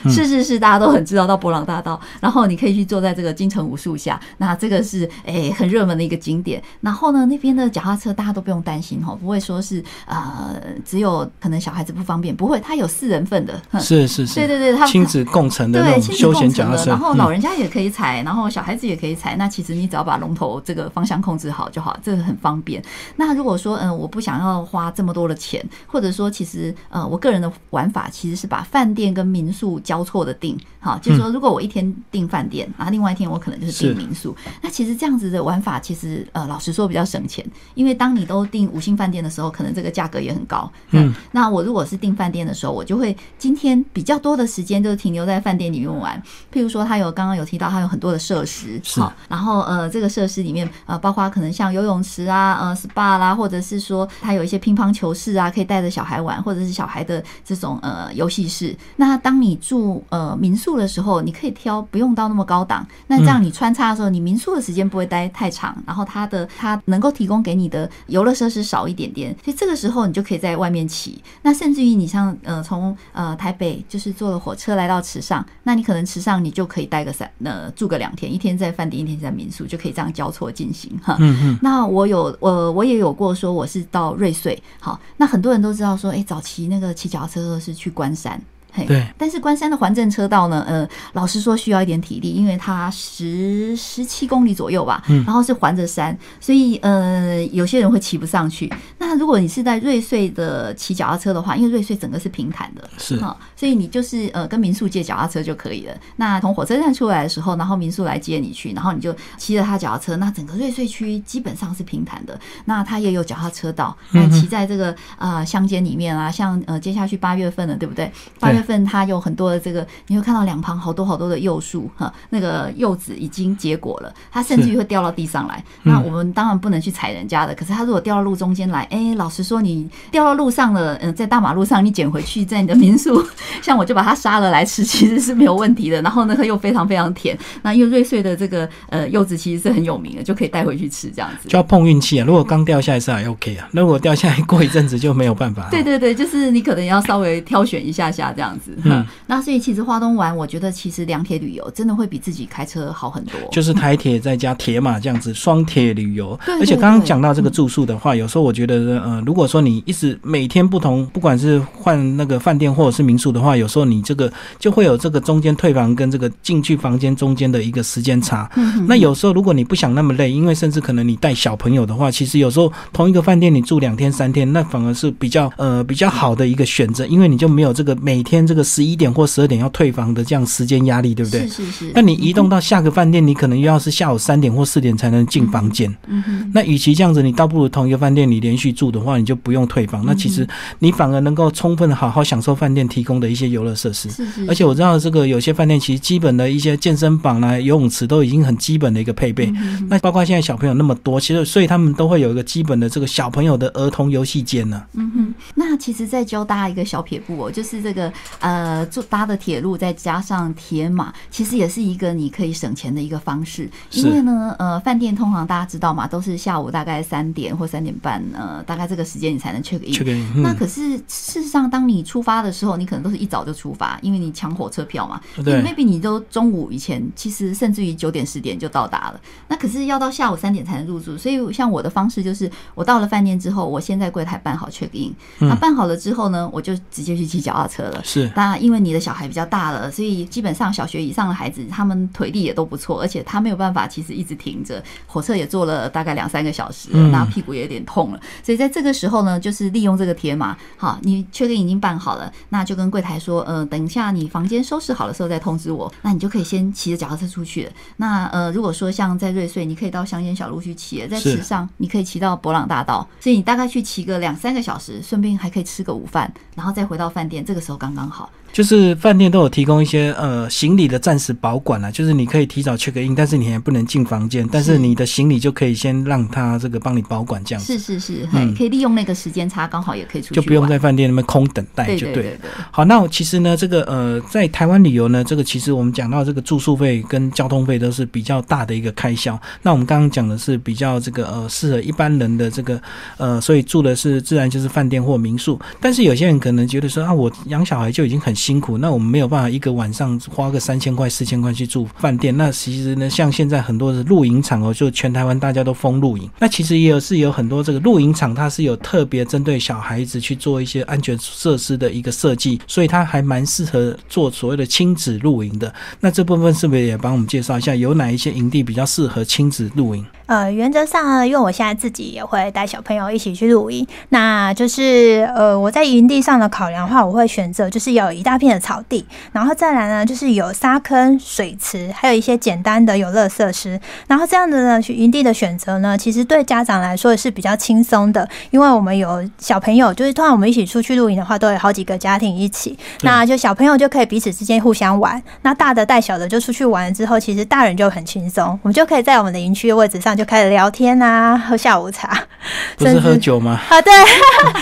是是是，大家都很知道到博朗大道，然后你可以去坐在这个金城武树下，那这个是诶很热门的一个景点，然后。后呢，那边的脚踏车大家都不用担心哈，不会说是呃，只有可能小孩子不方便，不会，它有四人份的，是是是，对对对，亲子共乘的那种休闲脚踏车，然后老人家也可以踩，然后小孩子也可以踩，那其实你只要把龙头这个方向控制好就好，这个很方便。那如果说嗯，我不想要花这么多的钱，或者说其实呃，我个人的玩法其实是把饭店跟民宿交错的订，好，就是说如果我一天订饭店，然后另外一天我可能就是订民宿，那其实这样子的玩法其实呃，老实说。比较省钱，因为当你都订五星饭店的时候，可能这个价格也很高。嗯，那我如果是订饭店的时候，我就会今天比较多的时间就停留在饭店里面玩。譬如说，它有刚刚有提到，它有很多的设施，好，然后呃，这个设施里面呃，包括可能像游泳池啊、呃 SPA 啦，或者是说它有一些乒乓球室啊，可以带着小孩玩，或者是小孩的这种呃游戏室。那当你住呃民宿的时候，你可以挑不用到那么高档，那这样你穿插的时候，你民宿的时间不会待太长，然后它的它。能够提供给你的游乐设施少一点点，所以这个时候你就可以在外面骑。那甚至于你像呃从呃台北就是坐了火车来到池上，那你可能池上你就可以待个三呃住个两天，一天在饭店，一天在民宿，就可以这样交错进行哈。嗯嗯。那我有我我也有过说我是到瑞穗，好，那很多人都知道说，哎，早期那个骑脚踏车是去关山。对，但是关山的环镇车道呢，呃，老实说需要一点体力，因为它十十七公里左右吧，然后是环着山，所以呃，有些人会骑不上去。那如果你是在瑞穗的骑脚踏车的话，因为瑞穗整个是平坦的，是。哈，所以你就是呃跟民宿借脚踏车就可以了。那从火车站出来的时候，然后民宿来接你去，然后你就骑着他脚踏车，那整个瑞穗区基本上是平坦的。那它也有脚踏车道，那骑在这个呃乡间里面啊，像呃接下去八月份了，对不对？八月。份它有很多的这个，你会看到两旁好多好多的柚树哈，那个柚子已经结果了，它甚至于会掉到地上来。那我们当然不能去踩人家的，可是它如果掉到路中间来，哎，老实说，你掉到路上了，嗯，在大马路上你捡回去，在你的民宿，像我就把它杀了来吃，其实是没有问题的。然后呢，它又非常非常甜。那因为瑞穗的这个呃柚子其实是很有名的，就可以带回去吃这样子。就要碰运气啊！如果刚掉下来是还 OK 啊，如果掉下来过一阵子就没有办法。对对对，就是你可能要稍微挑选一下下这样。子。嗯，那所以其实花东玩，我觉得其实两铁旅游真的会比自己开车好很多。就是台铁再加铁马这样子双铁旅游。而且刚刚讲到这个住宿的话，有时候我觉得，呃，如果说你一直每天不同，不管是换那个饭店或者是民宿的话，有时候你这个就会有这个中间退房跟这个进去房间中间的一个时间差。嗯。那有时候如果你不想那么累，因为甚至可能你带小朋友的话，其实有时候同一个饭店你住两天三天，那反而是比较呃比较好的一个选择，因为你就没有这个每天这个十一点或十二点要退房的这样时间压力，对不对？是是是。那你移动到下个饭店，你可能又要是下午三点或四点才能进房间。嗯哼。那与其这样子，你倒不如同一个饭店你连续住的话，你就不用退房。那其实你反而能够充分的好好享受饭店提供的一些游乐设施。是是。而且我知道这个有些饭店其实基本的一些健身房啦、游泳池都已经很基本的一个配备。那包括现在小朋友那么多，其实所以他们都会有一个基本的这个小朋友的儿童游戏间呢。嗯哼。那其实再教大家一个小撇步哦，就是这个呃，坐搭的铁路再加上铁马，其实也是一个你可以省钱的一个方式。因为呢，呃，饭店通常大家知道嘛，都是下午大概三点或三点半，呃，大概这个时间你才能 check in。那可是事实上，当你出发的时候，你可能都是一早就出发，因为你抢火车票嘛。对。maybe 你都中午以前，其实甚至于九点十点就到达了。那可是要到下午三点才能入住，所以像我的方式就是，我到了饭店之后，我先在柜台办好 check in。那办好了之后呢，我就直接去骑脚踏车了。是。那因为你的小孩比较大了，所以基本上小学以上的孩子，他们腿力也都不错，而且他没有办法，其实一直停着，火车也坐了大概两三个小时，那屁股也有点痛了。所以在这个时候呢，就是利用这个铁马，好，你确定已经办好了，那就跟柜台说，呃，等一下你房间收拾好的时候再通知我，那你就可以先骑着脚踏车出去了。那呃，如果说像在瑞穗，你可以到乡间小路去骑，在池上你可以骑到博朗大道，所以你大概去骑个两三个小时，顺便还可以吃个午饭，然后再回到饭店，这个时候刚刚好。就是饭店都有提供一些呃行李的暂时保管了，就是你可以提早 check in，但是你还不能进房间，但是你的行李就可以先让他这个帮你保管这样子。是是是，嗯，可以利用那个时间差，刚好也可以出去，就不用在饭店那边空等待就对。好，那其实呢，这个呃，在台湾旅游呢，这个其实我们讲到这个住宿费跟交通费都是比较大的一个开销。那我们刚刚讲的是比较这个呃适合一般人的这个呃，所以住的是自然就是饭店或民宿。但是有些人可能觉得说啊，我养小孩就已经很辛苦，那我们没有办法一个晚上花个三千块四千块去住饭店。那其实呢，像现在很多的露营场哦，就全台湾大家都封露营。那其实也有是有很多这个露营场，它是有特别针对小孩子去做一些安全设施的一个设计，所以它还蛮适合做所谓的亲子露营的。那这部分是不是也帮我们介绍一下，有哪一些营地比较适合亲子露营？呃，原则上呢，因为我现在自己也会带小朋友一起去露营，那就是呃，我在营地上的考量的话，我会选择就是有一大片的草地，然后再来呢，就是有沙坑、水池，还有一些简单的游乐设施。然后这样的呢，去营地的选择呢，其实对家长来说是比较轻松的，因为我们有小朋友，就是通常我们一起出去露营的话，都有好几个家庭一起，那就小朋友就可以彼此之间互相玩，那大的带小的就出去玩之后，其实大人就很轻松，我们就可以在我们的营区的位置上。就开始聊天啊，喝下午茶，不是喝酒吗？啊，对，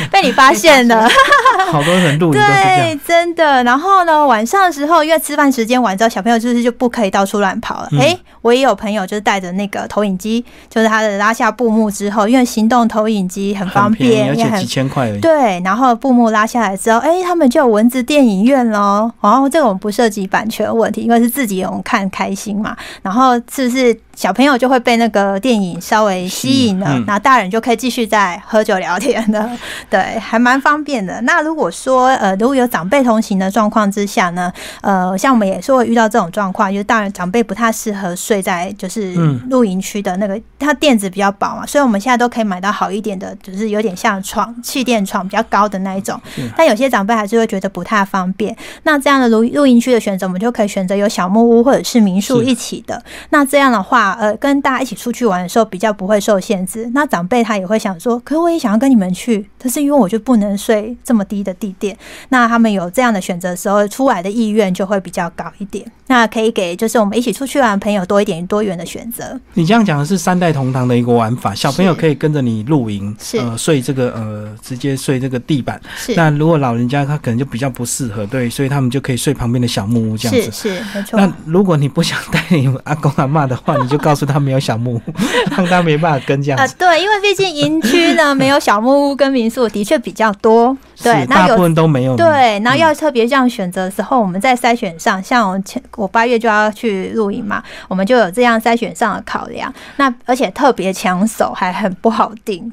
被你发现了，好多人露营对，真的。然后呢，晚上的时候，因为吃饭时间晚之后，小朋友就是就不可以到处乱跑了。哎，我也有朋友就是带着那个投影机，就是他的拉下布幕之后，因为行动投影机很方便，而且几千块而已。对，然后布幕拉下来之后，哎，他们就有蚊子电影院喽。然后这种不涉及版权问题，因为是自己我们看开心嘛。然后是不是？小朋友就会被那个电影稍微吸引了，然后大人就可以继续在喝酒聊天的，对，还蛮方便的。那如果说呃，如果有长辈同行的状况之下呢，呃，像我们也是会遇到这种状况，就是大人长辈不太适合睡在就是露营区的那个，它垫子比较薄嘛，所以我们现在都可以买到好一点的，就是有点像床气垫床比较高的那一种。但有些长辈还是会觉得不太方便。那这样的露露营区的选择，我们就可以选择有小木屋或者是民宿一起的。那这样的话。呃，跟大家一起出去玩的时候比较不会受限制。那长辈他也会想说，可我也想要跟你们去，但是因为我就不能睡这么低的地垫。那他们有这样的选择的时候，出来的意愿就会比较高一点。那可以给就是我们一起出去玩的朋友多一点多元的选择。你这样讲的是三代同堂的一个玩法，小朋友可以跟着你露营，呃，睡这个呃，直接睡这个地板。那如果老人家他可能就比较不适合，对，所以他们就可以睡旁边的小木屋这样子。是是没错。那如果你不想带你阿公阿妈的话，你就告诉他没有小木屋，让他没办法跟这样子。对，因为毕竟营区呢 没有小木屋跟民宿的确比较多，对，大部分都没有。对，然后要特别这样选择的时候，我们在筛选上，像我前我八月就要去露营嘛，我们就有这样筛选上的考量。那而且特别抢手，还很不好定。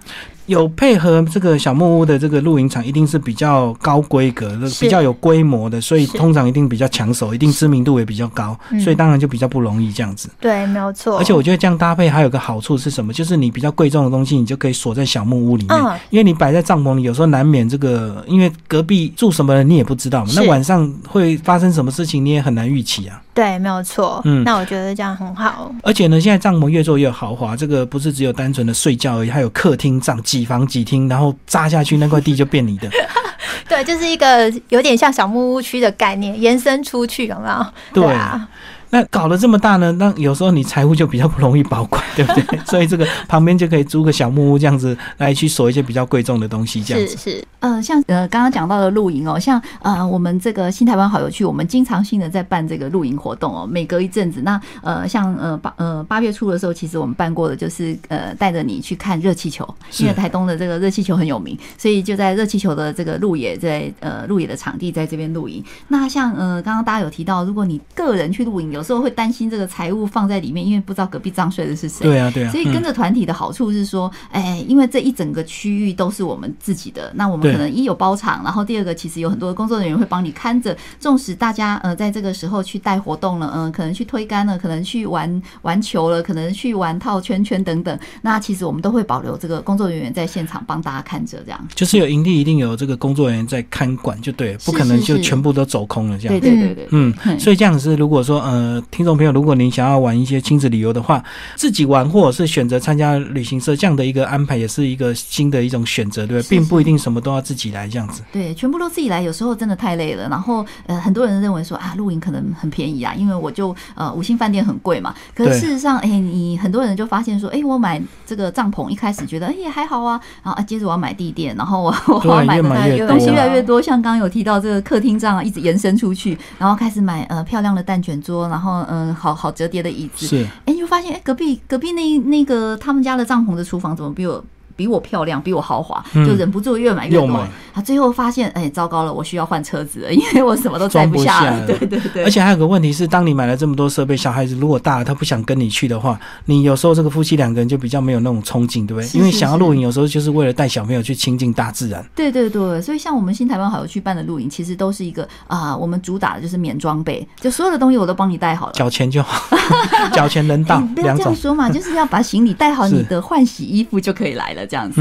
有配合这个小木屋的这个露营场，一定是比较高规格的、比较有规模的，所以通常一定比较抢手，一定知名度也比较高，所以当然就比较不容易这样子。对，没有错。而且我觉得这样搭配还有个好处是什么？就是你比较贵重的东西，你就可以锁在小木屋里面，因为你摆在帐篷里，有时候难免这个，因为隔壁住什么人你也不知道嘛，那晚上会发生什么事情你也很难预期啊。对，没有错。嗯，那我觉得这样很好。而且呢，现在帐篷越做越豪华，这个不是只有单纯的睡觉而已，还有客厅帐，几房几厅，然后扎下去那块地就变你的。对，就是一个有点像小木屋区的概念，延伸出去，有没有？对啊。那搞得这么大呢？那有时候你财务就比较不容易保管，对不对？所以这个旁边就可以租个小木屋，这样子来去锁一些比较贵重的东西，这样子。是是，呃，像呃刚刚讲到的露营哦，像呃我们这个新台湾好有趣，我们经常性的在办这个露营活动哦，每隔一阵子，那呃像呃八呃八月初的时候，其实我们办过的就是呃带着你去看热气球，因为台东的这个热气球很有名，所以就在热气球的这个路野在呃路野的场地在这边露营。那像呃刚刚大家有提到，如果你个人去露营，有时候会担心这个财务放在里面，因为不知道隔壁帐睡的是谁。对啊，对啊。所以跟着团体的好处是说，哎，因为这一整个区域都是我们自己的，那我们可能一有包场，然后第二个其实有很多的工作人员会帮你看着。纵使大家呃在这个时候去带活动了，嗯，可能去推杆了，可能去玩玩球了，可能去玩套圈圈等等，那其实我们都会保留这个工作人员在现场帮大家看着，这样。就是有营地一定有这个工作人员在看管，就对，不可能就全部都走空了这样。对对对对，嗯，所以这样子，如果说呃听。众朋友，如果您想要玩一些亲子旅游的话，自己玩或者是选择参加旅行社这样的一个安排，也是一个新的一种选择，对并不一定什么都要自己来这样子。对，全部都自己来，有时候真的太累了。然后，呃，很多人认为说啊，露营可能很便宜啊，因为我就呃五星饭店很贵嘛。可是事实上，哎，你很多人就发现说，哎，我买这个帐篷一开始觉得哎也还好啊，然后啊接着我要买地垫，然后我 我要买的东西越来越多，像刚刚有提到这个客厅帐一直延伸出去，然后开始买呃漂亮的蛋卷桌，然后嗯。嗯，好好折叠的椅子，是，哎，你就发现，哎，隔壁隔壁那那个他们家的帐篷的厨房怎么比我？比我漂亮，比我豪华，就忍不住越买越多。他最后发现，哎，糟糕了，我需要换车子了，因为我什么都装不下了。对对对。而且还有个问题是，当你买了这么多设备，小孩子如果大了，他不想跟你去的话，你有时候这个夫妻两个人就比较没有那种冲劲，对不对？因为想要露营，有时候就是为了带小朋友去亲近大自然。对对对，所以像我们新台湾好友去办的露营，其实都是一个啊，我们主打的就是免装备，就所有的东西我都帮你带好了，缴钱就好，缴钱能到。不要这样说嘛，就是要把行李带好，你的换洗衣服就可以来了，这样子。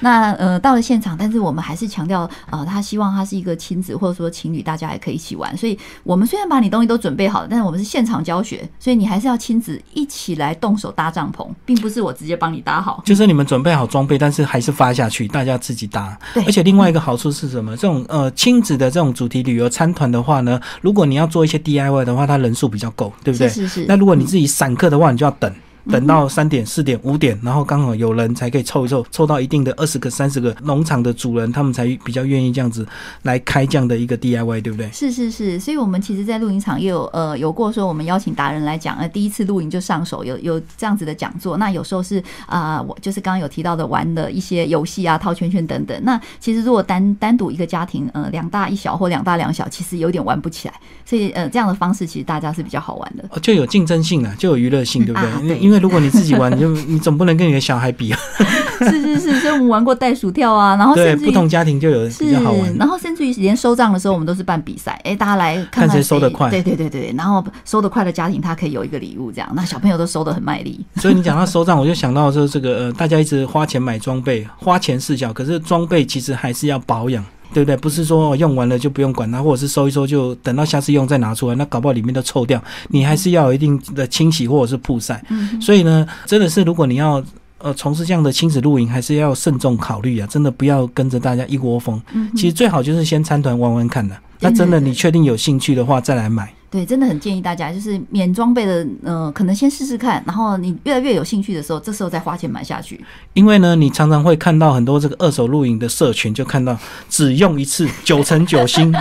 那呃，到了现场，但是我们还是强调，呃，他希望他是一个亲子或者说情侣，大家也可以一起玩。所以，我们虽然把你东西都准备好了，但是我们是现场教学，所以你还是要亲子一起来动手搭帐篷，并不是我直接帮你搭好。就是你们准备好装备，但是还是发下去，大家自己搭。对。而且另外一个好处是什么？这种呃亲子的这种主题旅游参团的话呢，如果你要做一些 DIY 的话，它人数比较够，对不对？是是。那如果你自己散客的话，你就要等。等到三点、四点、五点，然后刚好有人才可以凑一凑，凑到一定的二十个、三十个农场的主人，他们才比较愿意这样子来开这样的一个 DIY，对不对？是是是，所以我们其实，在露营场也有呃有过说，我们邀请达人来讲，呃，第一次露营就上手，有有这样子的讲座。那有时候是啊，我就是刚刚有提到的玩的一些游戏啊，套圈圈等等。那其实如果单单独一个家庭，呃，两大一小或两大两小，其实有点玩不起来。所以呃，这样的方式其实大家是比较好玩的，就有竞争性啊，就有娱乐性，对不对？因为如果你自己玩。你就你总不能跟你的小孩比啊！是是是，所以我们玩过袋鼠跳啊，然后对不同家庭就有比较好玩。然后甚至于连收账的时候，我们都是办比赛，哎，大家来看看谁收的快。对对对对，然后收的快的家庭，他可以有一个礼物，这样那小朋友都收的很卖力。所以你讲到收账，我就想到说这个呃，大家一直花钱买装备，花钱事小，可是装备其实还是要保养。对不对？不是说用完了就不用管它，或者是收一收就等到下次用再拿出来，那搞不好里面都臭掉。你还是要有一定的清洗或者是曝晒。所以呢，真的是如果你要呃从事这样的亲子露营，还是要慎重考虑啊！真的不要跟着大家一窝蜂。其实最好就是先参团玩玩看的。那真的你确定有兴趣的话，再来买。对，真的很建议大家，就是免装备的，呃，可能先试试看，然后你越来越有兴趣的时候，这时候再花钱买下去。因为呢，你常常会看到很多这个二手露营的社群，就看到只用一次 九成九新，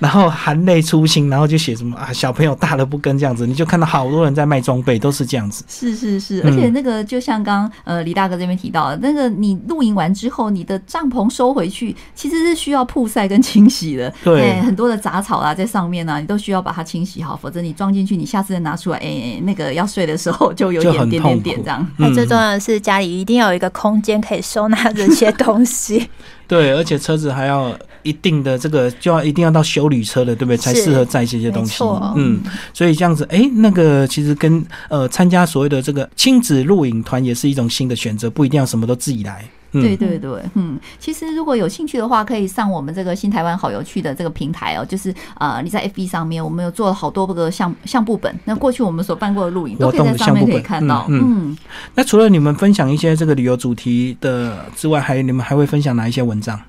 然后含泪出新，然后就写什么啊，小朋友大了不跟这样子，你就看到好多人在卖装备，都是这样子。是是是，而且那个就像刚呃李大哥这边提到的，那个你露营完之后，你的帐篷收回去，其实是需要曝晒跟清洗的。对，很多的杂草啊在上面啊，你都需要把它清洗好，否则你装进去，你下次再拿出来，哎，那个要睡的时候就有点点点点这样。那最重要的是家里一定要有一个空间可以收纳这些东西。对，而且车子还要一定的这个，就要一定要到修理车的，对不对？才适合载这些东西。嗯，所以这样子，哎，那个其实跟呃参加所谓的这个亲子露营团也是一种新的选择，不一定要什么都自己来。对对对，嗯，其实如果有兴趣的话，可以上我们这个新台湾好有趣的这个平台哦，就是呃，你在 FB 上面，我们有做了好多个相相簿本，那过去我们所办过的录影都可以在上面可以看到。嗯，那除了你们分享一些这个旅游主题的之外，还你们还会分享哪一些文章？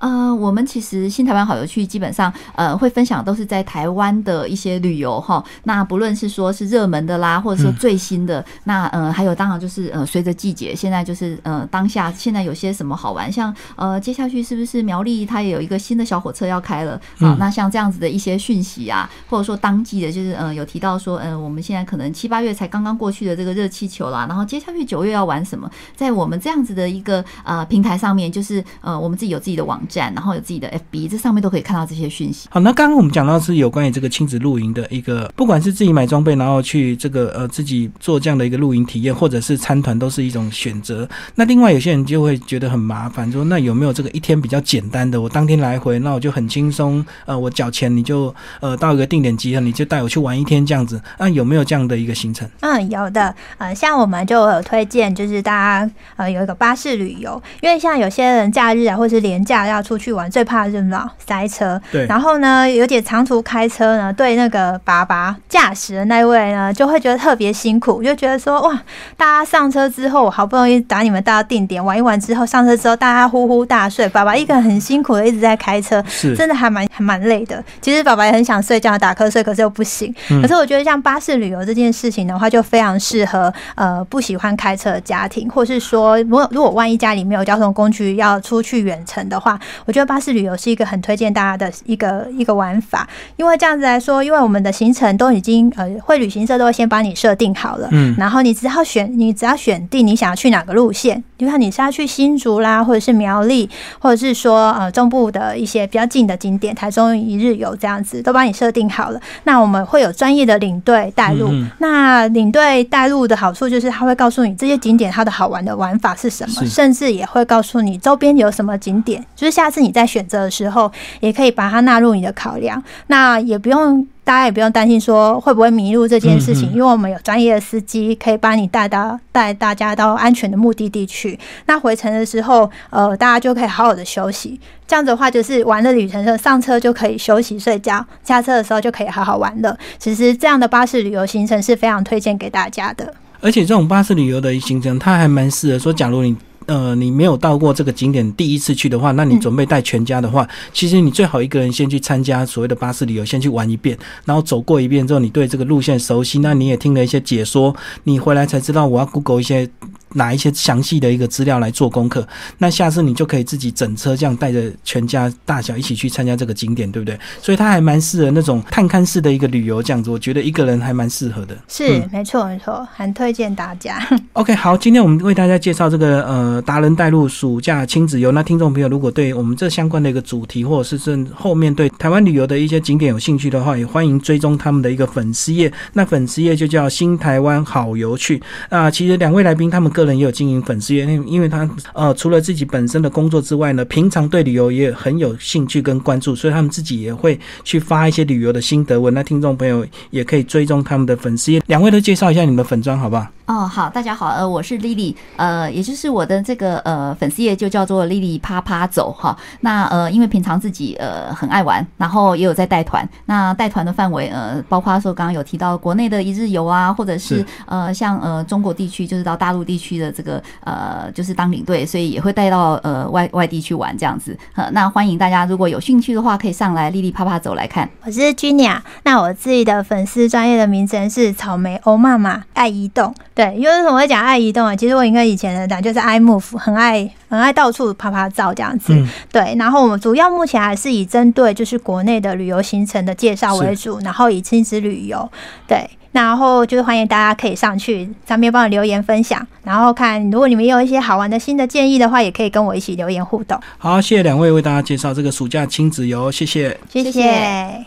呃，我们其实新台湾好游趣基本上呃会分享都是在台湾的一些旅游哈。那不论是说是热门的啦，或者说最新的，那呃还有当然就是呃随着季节，现在就是呃当下现在有些什么好玩，像呃接下去是不是苗栗它也有一个新的小火车要开了？好，那像这样子的一些讯息啊，或者说当季的，就是呃有提到说，嗯，我们现在可能七八月才刚刚过去的这个热气球啦，然后接下去九月要玩什么？在我们这样子的一个呃平台上面，就是呃我们自己有自己的网。站，然后有自己的 FB，这上面都可以看到这些讯息。好，那刚刚我们讲到是有关于这个亲子露营的一个，不管是自己买装备，然后去这个呃自己做这样的一个露营体验，或者是参团，都是一种选择。那另外有些人就会觉得很麻烦，说那有没有这个一天比较简单的？我当天来回，那我就很轻松，呃，我缴钱，你就呃到一个定点集合，你就带我去玩一天这样子。那有没有这样的一个行程？嗯，有的。呃，像我们就有推荐，就是大家呃有一个巴士旅游，因为像有些人假日啊，或是连假要。出去玩最怕热闹塞车，对。然后呢，有点长途开车呢，对那个爸爸驾驶的那位呢，就会觉得特别辛苦，就觉得说哇，大家上车之后，我好不容易打你们到定点玩一玩之后，上车之后大家呼呼大睡，爸爸一个人很辛苦的一直在开车，是，真的还蛮还蛮累的。其实爸爸也很想睡觉打瞌睡，可是又不行。可是我觉得像巴士旅游这件事情的话，就非常适合呃不喜欢开车的家庭，或是说如果如果万一家里没有交通工具要出去远程的话。我觉得巴士旅游是一个很推荐大家的一个一个玩法，因为这样子来说，因为我们的行程都已经呃，会旅行社都会先帮你设定好了，嗯，然后你只要选，你只要选定你想要去哪个路线，就像你是要去新竹啦，或者是苗栗，或者是说呃中部的一些比较近的景点，台中一日游这样子都帮你设定好了。那我们会有专业的领队带路，那领队带路的好处就是他会告诉你这些景点它的好玩的玩法是什么，甚至也会告诉你周边有什么景点，就是下。次你在选择的时候，也可以把它纳入你的考量。那也不用，大家也不用担心说会不会迷路这件事情，因为我们有专业的司机可以把你带到带大家到安全的目的地去。那回程的时候，呃，大家就可以好好的休息。这样子的话，就是玩的旅程上上车就可以休息睡觉，下车的时候就可以好好玩了。其实这样的巴士旅游行程是非常推荐给大家的。而且这种巴士旅游的行程，它还蛮适合说，假如你。呃，你没有到过这个景点，第一次去的话，那你准备带全家的话，其实你最好一个人先去参加所谓的巴士旅游，先去玩一遍，然后走过一遍之后，你对这个路线熟悉，那你也听了一些解说，你回来才知道我要 Google 一些。拿一些详细的一个资料来做功课，那下次你就可以自己整车这样带着全家大小一起去参加这个景点，对不对？所以它还蛮适合那种探勘式的一个旅游这样子，我觉得一个人还蛮适合的。是，没错没错，很推荐大家。OK，好，今天我们为大家介绍这个呃达人带路暑假亲子游。那听众朋友如果对我们这相关的一个主题，或者是正后面对台湾旅游的一些景点有兴趣的话，也欢迎追踪他们的一个粉丝页。那粉丝页就叫新台湾好游趣。啊，其实两位来宾他们。个人也有经营粉丝页，因因为他呃除了自己本身的工作之外呢，平常对旅游也很有兴趣跟关注，所以他们自己也会去发一些旅游的心得文。那听众朋友也可以追踪他们的粉丝。两位都介绍一下你们的粉砖好不好？哦，好，大家好，呃，我是 Lily，呃，也就是我的这个呃粉丝页就叫做 Lily 啪啪走哈。那呃，因为平常自己呃很爱玩，然后也有在带团。那带团的范围呃，包括说刚刚有提到国内的一日游啊，或者是是呃像呃中国地区，就是到大陆地区的这个呃就是当领队，所以也会带到呃外外地去玩这样子。呃，那欢迎大家如果有兴趣的话，可以上来 Lily 啪啪走来看。我是 Junia，那我自己的粉丝专业的名称是草莓欧妈妈爱移动。对，因为为什么会讲爱移动啊？其实我应该以前的讲就是爱 move，很爱很爱到处拍拍照这样子。嗯对，然后我们主要目前还是以针对就是国内的旅游行程的介绍为主，然后以亲子旅游。对，然后就是欢迎大家可以上去上面帮我留言分享，然后看如果你们有一些好玩的新的建议的话，也可以跟我一起留言互动。好，谢谢两位为大家介绍这个暑假亲子游，谢谢。谢谢谢